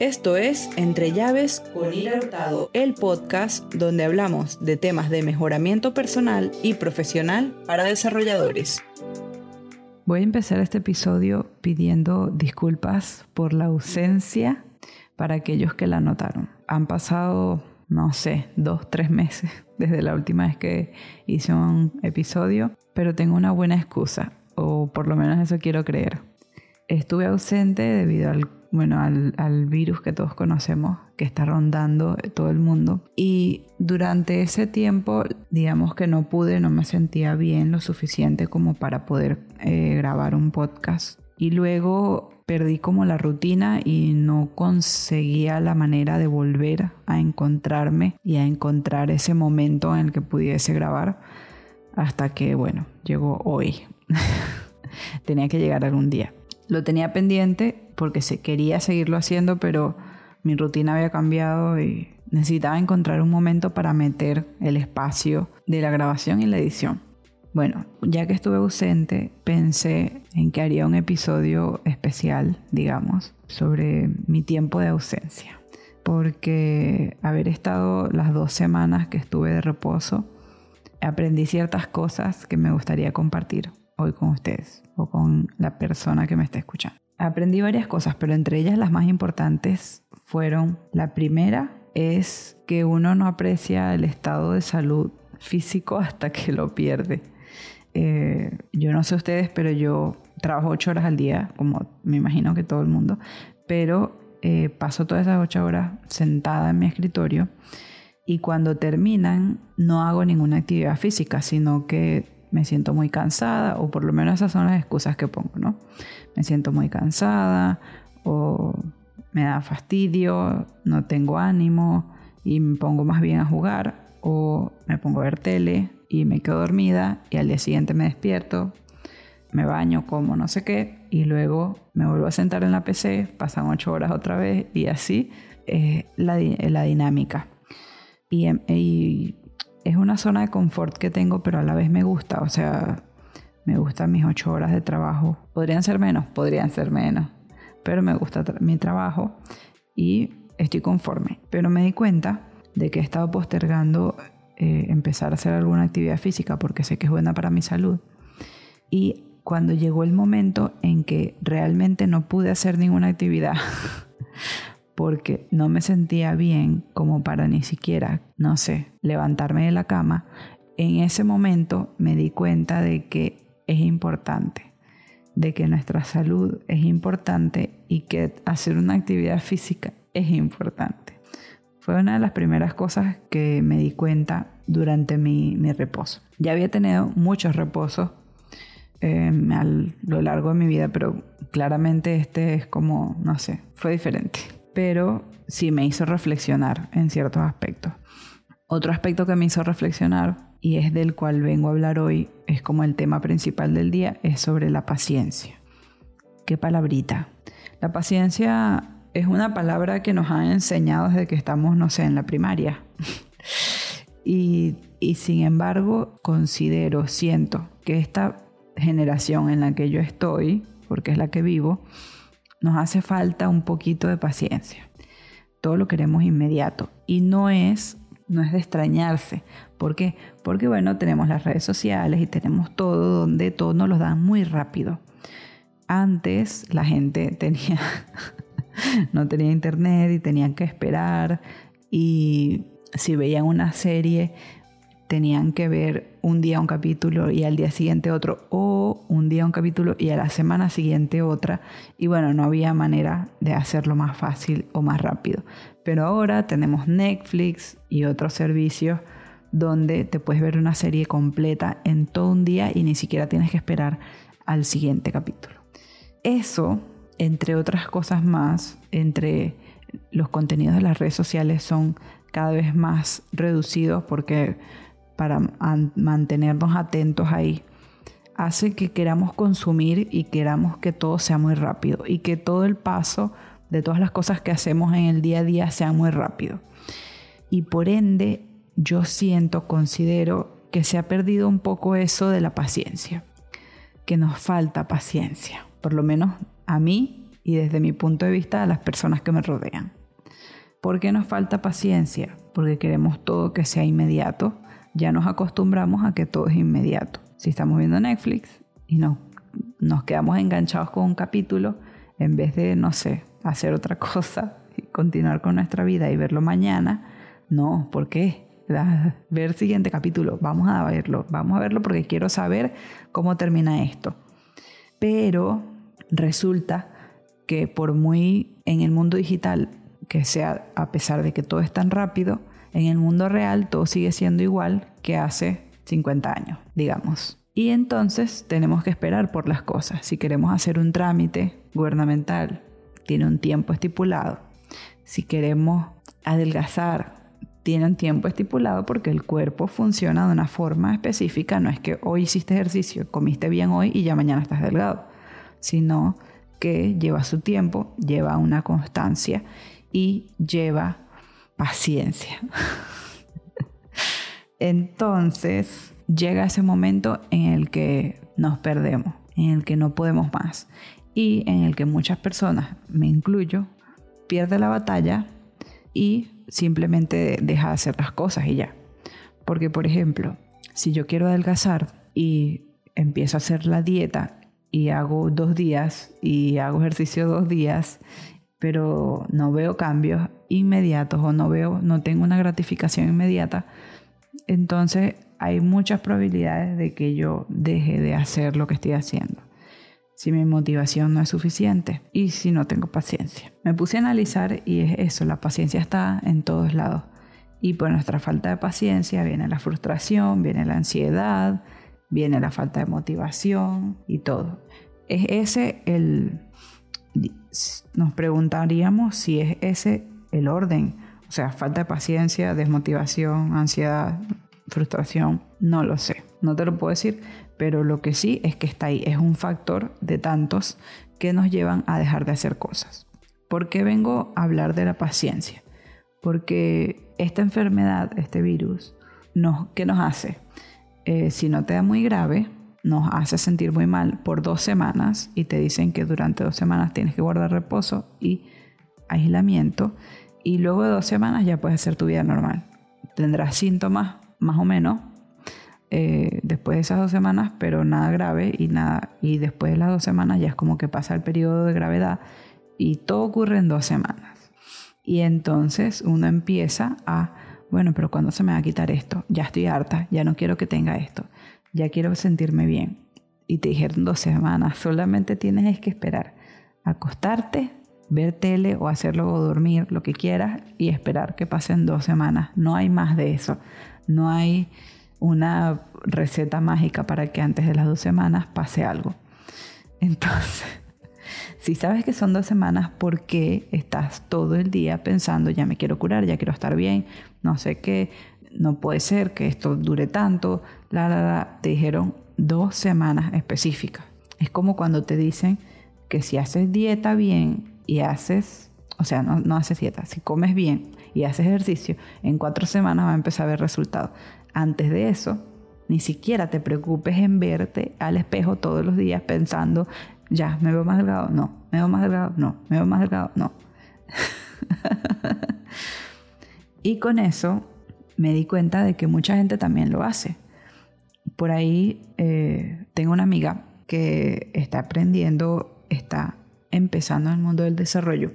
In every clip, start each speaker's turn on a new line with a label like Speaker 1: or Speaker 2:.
Speaker 1: Esto es Entre Llaves con Ira Hurtado, el podcast donde hablamos de temas de mejoramiento personal y profesional para desarrolladores. Voy a empezar este episodio pidiendo disculpas por la ausencia para aquellos que la notaron. Han pasado, no sé, dos, tres meses desde la última vez que hice un episodio, pero tengo una buena excusa, o por lo menos eso quiero creer. Estuve ausente debido al bueno, al, virus que todos conocemos, que está rondando todo el mundo. Y durante ese tiempo, digamos que no pude, no me sentía bien lo suficiente como para poder eh, grabar un podcast. Y luego perdí como la rutina y no conseguía la manera de volver a encontrarme y a encontrar ese momento en el que pudiese grabar hasta que, bueno, llegó hoy. Tenía que llegar algún día. Lo tenía pendiente porque se quería seguirlo haciendo, pero mi rutina había cambiado y necesitaba encontrar un momento para meter el espacio de la grabación y la edición. Bueno, ya que estuve ausente, pensé en que haría un episodio especial, digamos, sobre mi tiempo de ausencia. Porque haber estado las dos semanas que estuve de reposo, aprendí ciertas cosas que me gustaría compartir hoy con ustedes o con la persona que me está escuchando. Aprendí varias cosas, pero entre ellas las más importantes fueron, la primera es que uno no aprecia el estado de salud físico hasta que lo pierde. Eh, yo no sé ustedes, pero yo trabajo ocho horas al día, como me imagino que todo el mundo, pero eh, paso todas esas ocho horas sentada en mi escritorio y cuando terminan no hago ninguna actividad física, sino que me siento muy cansada, o por lo menos esas son las excusas que pongo, ¿no? Me siento muy cansada, o me da fastidio, no tengo ánimo, y me pongo más bien a jugar, o me pongo a ver tele y me quedo dormida, y al día siguiente me despierto, me baño, como no sé qué, y luego me vuelvo a sentar en la PC, pasan ocho horas otra vez, y así es la, la dinámica. Y, y es una zona de confort que tengo, pero a la vez me gusta. O sea, me gustan mis ocho horas de trabajo. Podrían ser menos, podrían ser menos, pero me gusta mi trabajo y estoy conforme. Pero me di cuenta de que he estado postergando eh, empezar a hacer alguna actividad física porque sé que es buena para mi salud. Y cuando llegó el momento en que realmente no pude hacer ninguna actividad, porque no me sentía bien como para ni siquiera, no sé, levantarme de la cama, en ese momento me di cuenta de que es importante, de que nuestra salud es importante y que hacer una actividad física es importante. Fue una de las primeras cosas que me di cuenta durante mi, reposo. Ya había tenido muchos reposos eh, a lo largo de mi vida, pero claramente este es como, no sé, fue diferente pero sí me hizo reflexionar en ciertos aspectos. Otro aspecto que me hizo reflexionar y es del cual vengo a hablar hoy, es como el tema principal del día, es sobre la paciencia. ¿Qué palabrita? La paciencia es una palabra que nos han enseñado desde que estamos, no sé, en la primaria. y, y sin embargo, considero, siento que esta generación en la que yo estoy, porque es la que vivo, nos hace falta un poquito de paciencia. Todo lo queremos inmediato y no es no es de extrañarse. ¿Por qué? Porque bueno, tenemos las redes sociales y tenemos todo donde todo nos lo dan muy rápido. Antes la gente tenía no tenía internet y tenían que esperar y si veían una serie tenían que ver un día un capítulo y al día siguiente otro, o un día un capítulo y a la semana siguiente otra. Y bueno, no había manera de hacerlo más fácil o más rápido. Pero ahora tenemos Netflix y otros servicios donde te puedes ver una serie completa en todo un día y ni siquiera tienes que esperar al siguiente capítulo. Eso, entre otras cosas más, entre los contenidos de las redes sociales son cada vez más reducidos porque para mantenernos atentos ahí, hace que queramos consumir y queramos que todo sea muy rápido y que todo el paso de todas las cosas que hacemos en el día a día sea muy rápido. Y por ende, yo siento, considero que se ha perdido un poco eso de la paciencia, que nos falta paciencia. Por lo menos a mí y desde mi punto de vista a las personas que me rodean. ¿Por qué nos falta paciencia? Porque queremos todo que sea inmediato. Ya nos acostumbramos a que todo es inmediato. Si estamos viendo Netflix y nos, nos quedamos enganchados con un capítulo, en vez de, no sé, hacer otra cosa y continuar con nuestra vida y verlo mañana, no, ¿por qué? Ver el siguiente capítulo, vamos a verlo, vamos a verlo porque quiero saber cómo termina esto. Pero resulta que por muy en el mundo digital que sea, a pesar de que todo es tan rápido, en el mundo real todo sigue siendo igual que hace 50 años, digamos. Y entonces tenemos que esperar por las cosas. Si queremos hacer un trámite gubernamental, tiene un tiempo estipulado. Si queremos adelgazar, tiene un tiempo estipulado porque el cuerpo funciona de una forma específica. No es que hoy hiciste ejercicio, comiste bien hoy y ya mañana estás delgado, sino que lleva su tiempo, lleva una constancia y lleva paciencia. Entonces llega ese momento en el que nos perdemos, en el que no podemos más y en el que muchas personas, me incluyo, pierde la batalla y simplemente deja de hacer las cosas y ya. Porque, por ejemplo, si yo quiero adelgazar y empiezo a hacer la dieta y hago dos días y hago ejercicio dos días, pero no veo cambios inmediatos o no veo, no tengo una gratificación inmediata, entonces hay muchas probabilidades de que yo deje de hacer lo que estoy haciendo si mi motivación no es suficiente y si no tengo paciencia. Me puse a analizar y es eso, la paciencia está en todos lados. Y por nuestra falta de paciencia viene la frustración, viene la ansiedad, viene la falta de motivación y todo. Es ese el... Nos preguntaríamos si es ese el orden. O sea, falta de paciencia, desmotivación, ansiedad, frustración, no lo sé. No te lo puedo decir, pero lo que sí es que está ahí, es un factor de tantos que nos llevan a dejar de hacer cosas. ¿Por qué vengo a hablar de la paciencia? Porque esta enfermedad, este virus, nos, ¿qué nos hace? Eh, si no te da muy grave, nos hace sentir muy mal por dos semanas y te dicen que durante dos semanas tienes que guardar reposo y aislamiento y luego de dos semanas ya puedes hacer tu vida normal. Tendrás síntomas más o menos eh, después de esas dos semanas, pero nada grave y nada. Y después de las dos semanas ya es como que pasa el periodo de gravedad y todo ocurre en dos semanas. Y entonces uno empieza a, bueno, pero ¿cuándo se me va a quitar esto? Ya estoy harta, ya no quiero que tenga esto, ya quiero sentirme bien. Y te dijeron dos semanas, solamente tienes que esperar, acostarte, ver tele o hacerlo o dormir, lo que quieras, y esperar que pasen dos semanas. No hay más de eso. No hay una receta mágica para que antes de las dos semanas pase algo. Entonces, si sabes que son dos semanas, ¿por qué estás todo el día pensando, ya me quiero curar, ya quiero estar bien, no sé qué, no puede ser que esto dure tanto, la, la, te dijeron dos semanas específicas. Es como cuando te dicen que si haces dieta bien y haces, o sea, no, no haces dieta, si comes bien y haces ejercicio, en cuatro semanas va a empezar a ver resultados antes de eso, ni siquiera te preocupes en verte al espejo todos los días pensando, ya, me veo más delgado, no, me veo más delgado, no, me veo más delgado, no. y con eso me di cuenta de que mucha gente también lo hace. Por ahí eh, tengo una amiga que está aprendiendo, está empezando en el mundo del desarrollo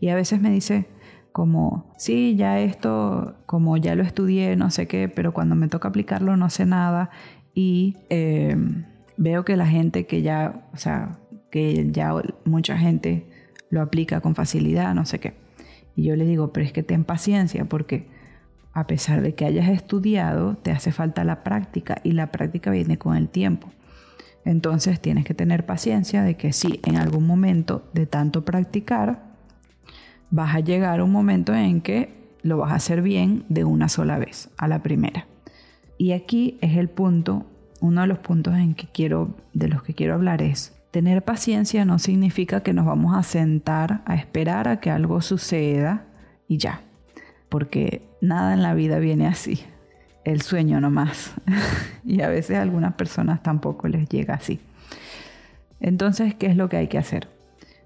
Speaker 1: y a veces me dice, como, sí, ya esto, como ya lo estudié, no sé qué, pero cuando me toca aplicarlo no sé nada y eh, veo que la gente que ya, o sea, que ya mucha gente lo aplica con facilidad, no sé qué. Y yo le digo, pero es que ten paciencia porque a pesar de que hayas estudiado, te hace falta la práctica y la práctica viene con el tiempo. Entonces tienes que tener paciencia de que sí, en algún momento de tanto practicar, vas a llegar a un momento en que lo vas a hacer bien de una sola vez, a la primera. Y aquí es el punto, uno de los puntos en que quiero, de los que quiero hablar es, tener paciencia no significa que nos vamos a sentar a esperar a que algo suceda y ya, porque nada en la vida viene así, el sueño nomás. y a veces a algunas personas tampoco les llega así. Entonces, ¿qué es lo que hay que hacer?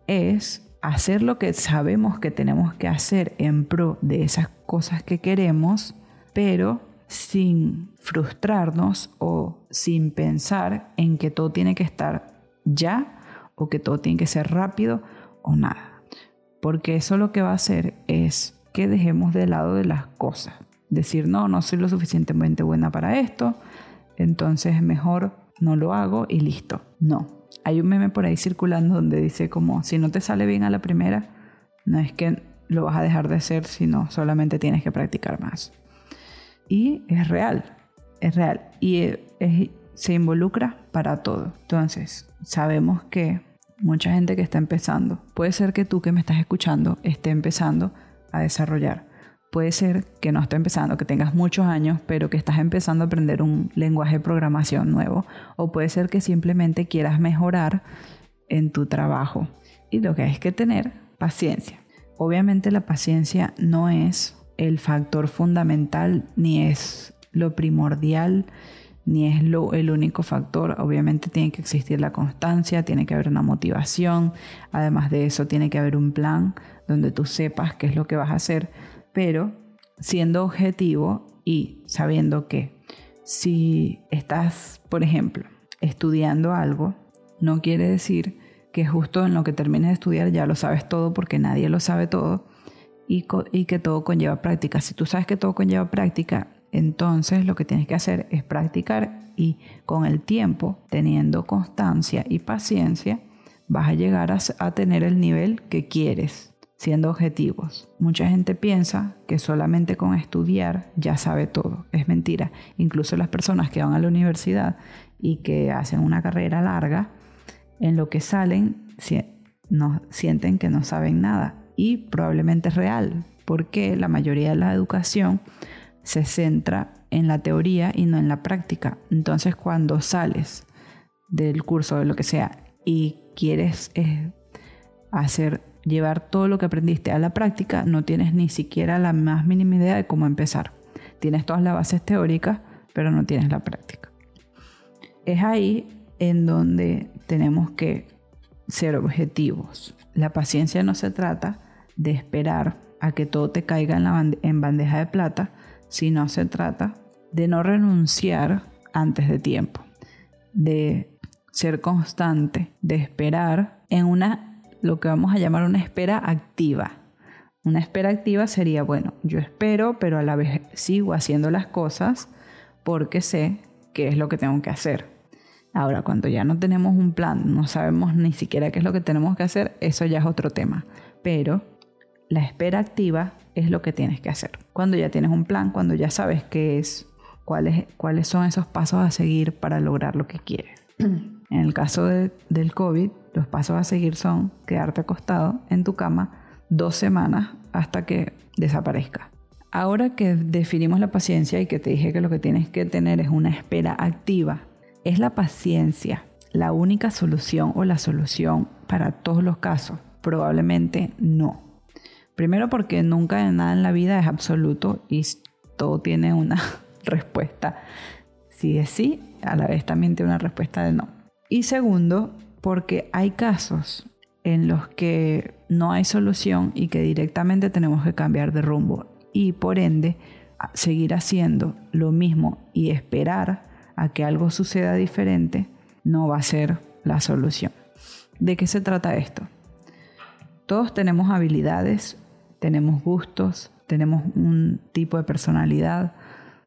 Speaker 1: es hacer lo que sabemos que tenemos que hacer en pro de esas cosas que queremos, pero sin frustrarnos o sin pensar en que todo tiene que estar ya o que todo tiene que ser rápido o nada. Porque eso lo que va a hacer es que dejemos de lado de las cosas. Decir, no, no soy lo suficientemente buena para esto, entonces mejor no lo hago y listo. No. Hay un meme por ahí circulando donde dice como, si no te sale bien a la primera, no es que lo vas a dejar de hacer, sino solamente tienes que practicar más. Y es real, es real. Y se involucra para todo. Entonces, sabemos que mucha gente que está empezando, puede ser que tú que me estás escuchando esté empezando a desarrollar. Puede ser que no esté empezando, que tengas muchos años, pero que estás empezando a aprender un lenguaje de programación nuevo. O puede ser que simplemente quieras mejorar en tu trabajo. Y lo que hay es que tener paciencia. Obviamente la paciencia no es el factor fundamental ni es lo primordial ni es lo, el único factor. Obviamente tiene que existir la constancia, tiene que haber una motivación, además de eso tiene que haber un plan donde tú sepas qué es lo que vas a hacer, pero siendo objetivo y sabiendo que si estás, por ejemplo, estudiando algo, no quiere decir que justo en lo que termines de estudiar ya lo sabes todo porque nadie lo sabe todo y, que todo conlleva práctica. Si tú sabes que todo conlleva práctica, entonces lo que tienes que hacer es practicar y con el tiempo, teniendo constancia y paciencia, vas a llegar a, tener el nivel que quieres, siendo objetivos. Mucha gente piensa que solamente con estudiar ya sabe todo. Es mentira. Incluso las personas que van a la universidad y que hacen una carrera larga, en lo que salen no, sienten que no saben nada. Y probablemente es real, porque la mayoría de la educación se centra en la teoría y no en la práctica. Entonces cuando sales del curso de lo que sea y quieres eh, hacer llevar todo lo que aprendiste a la práctica, no tienes ni siquiera la más mínima idea de cómo empezar. Tienes todas las bases teóricas, pero no tienes la práctica. Es ahí en donde tenemos que ser objetivos. La paciencia no se trata de esperar a que todo te caiga en, en bandeja de plata, si no se trata de no renunciar antes de tiempo, de ser constante, de esperar en una, lo que vamos a llamar una espera activa. Una espera activa sería, bueno, yo espero, pero a la vez sigo haciendo las cosas porque sé qué es lo que tengo que hacer. Ahora, cuando ya no tenemos un plan, no sabemos ni siquiera qué es lo que tenemos que hacer, eso ya es otro tema. Pero la espera activa es lo que tienes que hacer. Cuando ya tienes un plan, cuando ya sabes qué es, cuáles, cuáles son esos pasos a seguir para lograr lo que quieres. En el caso del COVID, los pasos a seguir son quedarte acostado en tu cama dos semanas hasta que desaparezca. Ahora que definimos la paciencia y que te dije que lo que tienes que tener es una espera activa, ¿es la paciencia la única solución o la solución para todos los casos? Probablemente no. Primero porque nunca nada en la vida es absoluto y todo tiene una respuesta. Si es sí, a la vez también tiene una respuesta de no. Y segundo, porque hay casos en los que no hay solución y que directamente tenemos que cambiar de rumbo y por ende seguir haciendo lo mismo y esperar a que algo suceda diferente no va a ser la solución. ¿De qué se trata esto? Todos tenemos habilidades tenemos gustos, tenemos un tipo de personalidad,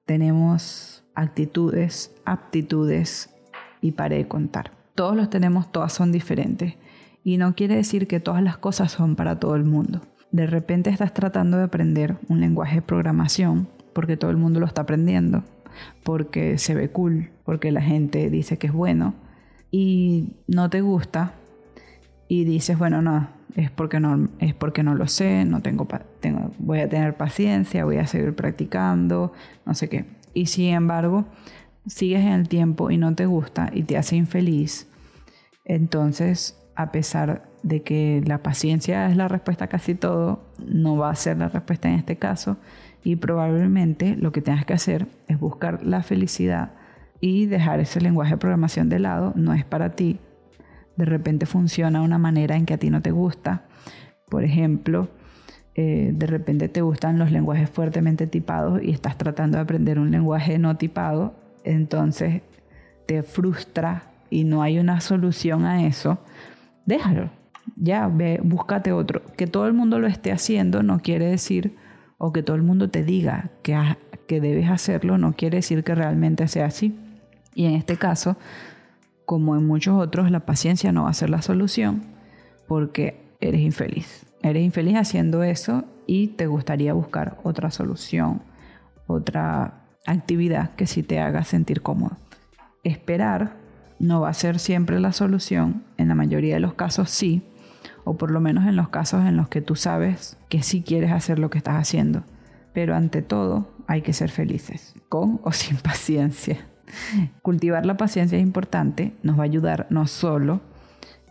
Speaker 1: tenemos actitudes, aptitudes y para de contar. Todos los tenemos, todas son diferentes. Y no quiere decir que todas las cosas son para todo el mundo. De repente estás tratando de aprender un lenguaje de programación porque todo el mundo lo está aprendiendo, porque se ve cool, porque la gente dice que es bueno y no te gusta y dices, bueno, no, es porque no, es porque no lo sé, no tengo, tengo, voy a tener paciencia, voy a seguir practicando, no sé qué. Y sin embargo, sigues en el tiempo y no te gusta y te hace infeliz, entonces, a pesar de que la paciencia es la respuesta a casi todo, no va a ser la respuesta en este caso y probablemente lo que tengas que hacer es buscar la felicidad y dejar ese lenguaje de programación de lado, no es para ti, de repente funciona una manera en que a ti no te gusta. Por ejemplo, eh, de repente te gustan los lenguajes fuertemente tipados y estás tratando de aprender un lenguaje no tipado, entonces te frustra y no hay una solución a eso, déjalo. Ya, ve, búscate otro. Que todo el mundo lo esté haciendo no quiere decir, o que todo el mundo te diga que, que debes hacerlo, no quiere decir que realmente sea así. Y en este caso, como en muchos otros, la paciencia no va a ser la solución porque eres infeliz. Eres infeliz haciendo eso y te gustaría buscar otra solución, otra actividad que sí te haga sentir cómodo. Esperar no va a ser siempre la solución, en la mayoría de los casos sí, o por lo menos en los casos en los que tú sabes que sí quieres hacer lo que estás haciendo. Pero ante todo hay que ser felices, con o sin paciencia. Cultivar la paciencia es importante, nos va a ayudar no solo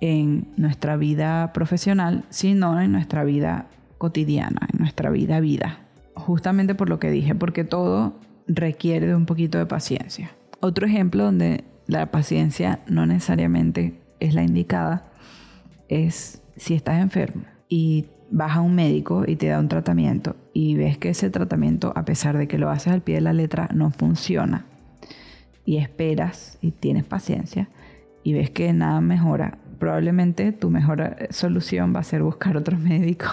Speaker 1: en nuestra vida profesional, sino en nuestra vida cotidiana, en nuestra vida vida. Justamente por lo que dije, porque todo requiere de un poquito de paciencia. Otro ejemplo donde la paciencia no necesariamente es la indicada es si estás enfermo y vas a un médico y te da un tratamiento y ves que ese tratamiento, a pesar de que lo haces al pie de la letra, no funciona y esperas y tienes paciencia y ves que nada mejora, probablemente tu mejor eh, solución va a ser buscar otro médico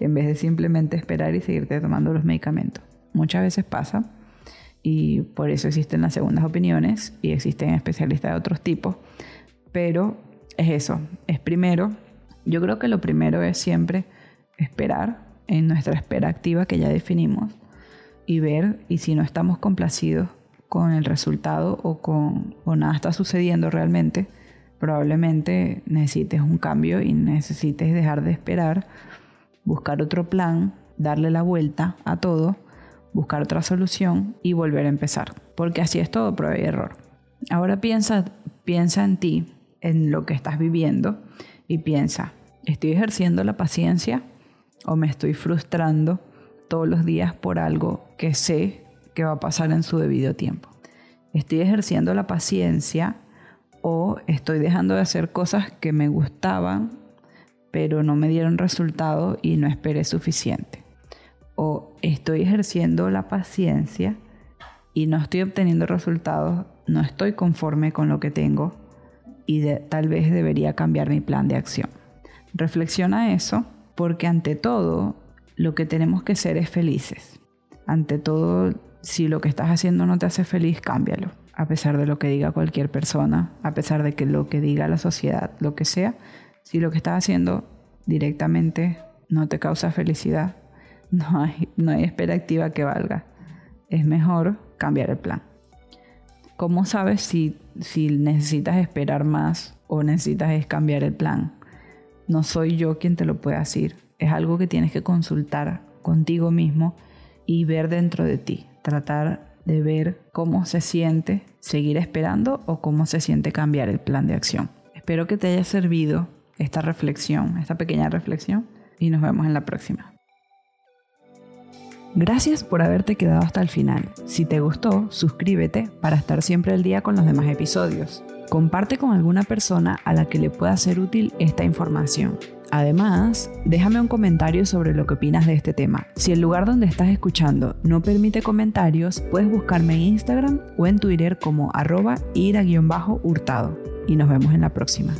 Speaker 1: en vez de simplemente esperar y seguirte tomando los medicamentos. Muchas veces pasa y por eso existen las segundas opiniones y existen especialistas de otros tipos, pero es eso, es primero, yo creo que lo primero es siempre esperar en nuestra espera activa que ya definimos y ver y si no estamos complacidos con el resultado o con o nada está sucediendo realmente, probablemente necesites un cambio y necesites dejar de esperar, buscar otro plan, darle la vuelta a todo, buscar otra solución y volver a empezar. Porque así es todo prueba y error. Ahora piensa, piensa en ti, en lo que estás viviendo y piensa, ¿estoy ejerciendo la paciencia o me estoy frustrando todos los días por algo que sé que va a pasar en su debido tiempo? ¿Estoy ejerciendo la paciencia o estoy dejando de hacer cosas que me gustaban, pero no me dieron resultado y no esperé suficiente. O estoy ejerciendo la paciencia y no estoy obteniendo resultados, no estoy conforme con lo que tengo y tal vez debería cambiar mi plan de acción. Reflexiona eso porque ante todo lo que tenemos que ser es felices. Ante todo, si lo que estás haciendo no te hace feliz, cámbialo a pesar de lo que diga cualquier persona, a pesar de que lo que diga la sociedad, lo que sea, si lo que estás haciendo directamente no te causa felicidad, no hay, espera activa que valga. Es mejor cambiar el plan. ¿Cómo sabes si, si necesitas esperar más o necesitas cambiar el plan? No soy yo quien te lo puede decir. Es algo que tienes que consultar contigo mismo y ver dentro de ti. Tratar de ver cómo se siente seguir esperando o cómo se siente cambiar el plan de acción. Espero que te haya servido esta reflexión, esta pequeña reflexión y nos vemos en la próxima. Gracias por haberte quedado hasta el final. Si te gustó, suscríbete para estar siempre al día con los demás episodios. Comparte con alguna persona a la que le pueda ser útil esta información. Además, déjame un comentario sobre lo que opinas de este tema. Si el lugar donde estás escuchando no permite comentarios, puedes buscarme en Instagram o en Twitter como arroba ira-hurtado. Y nos vemos en la próxima.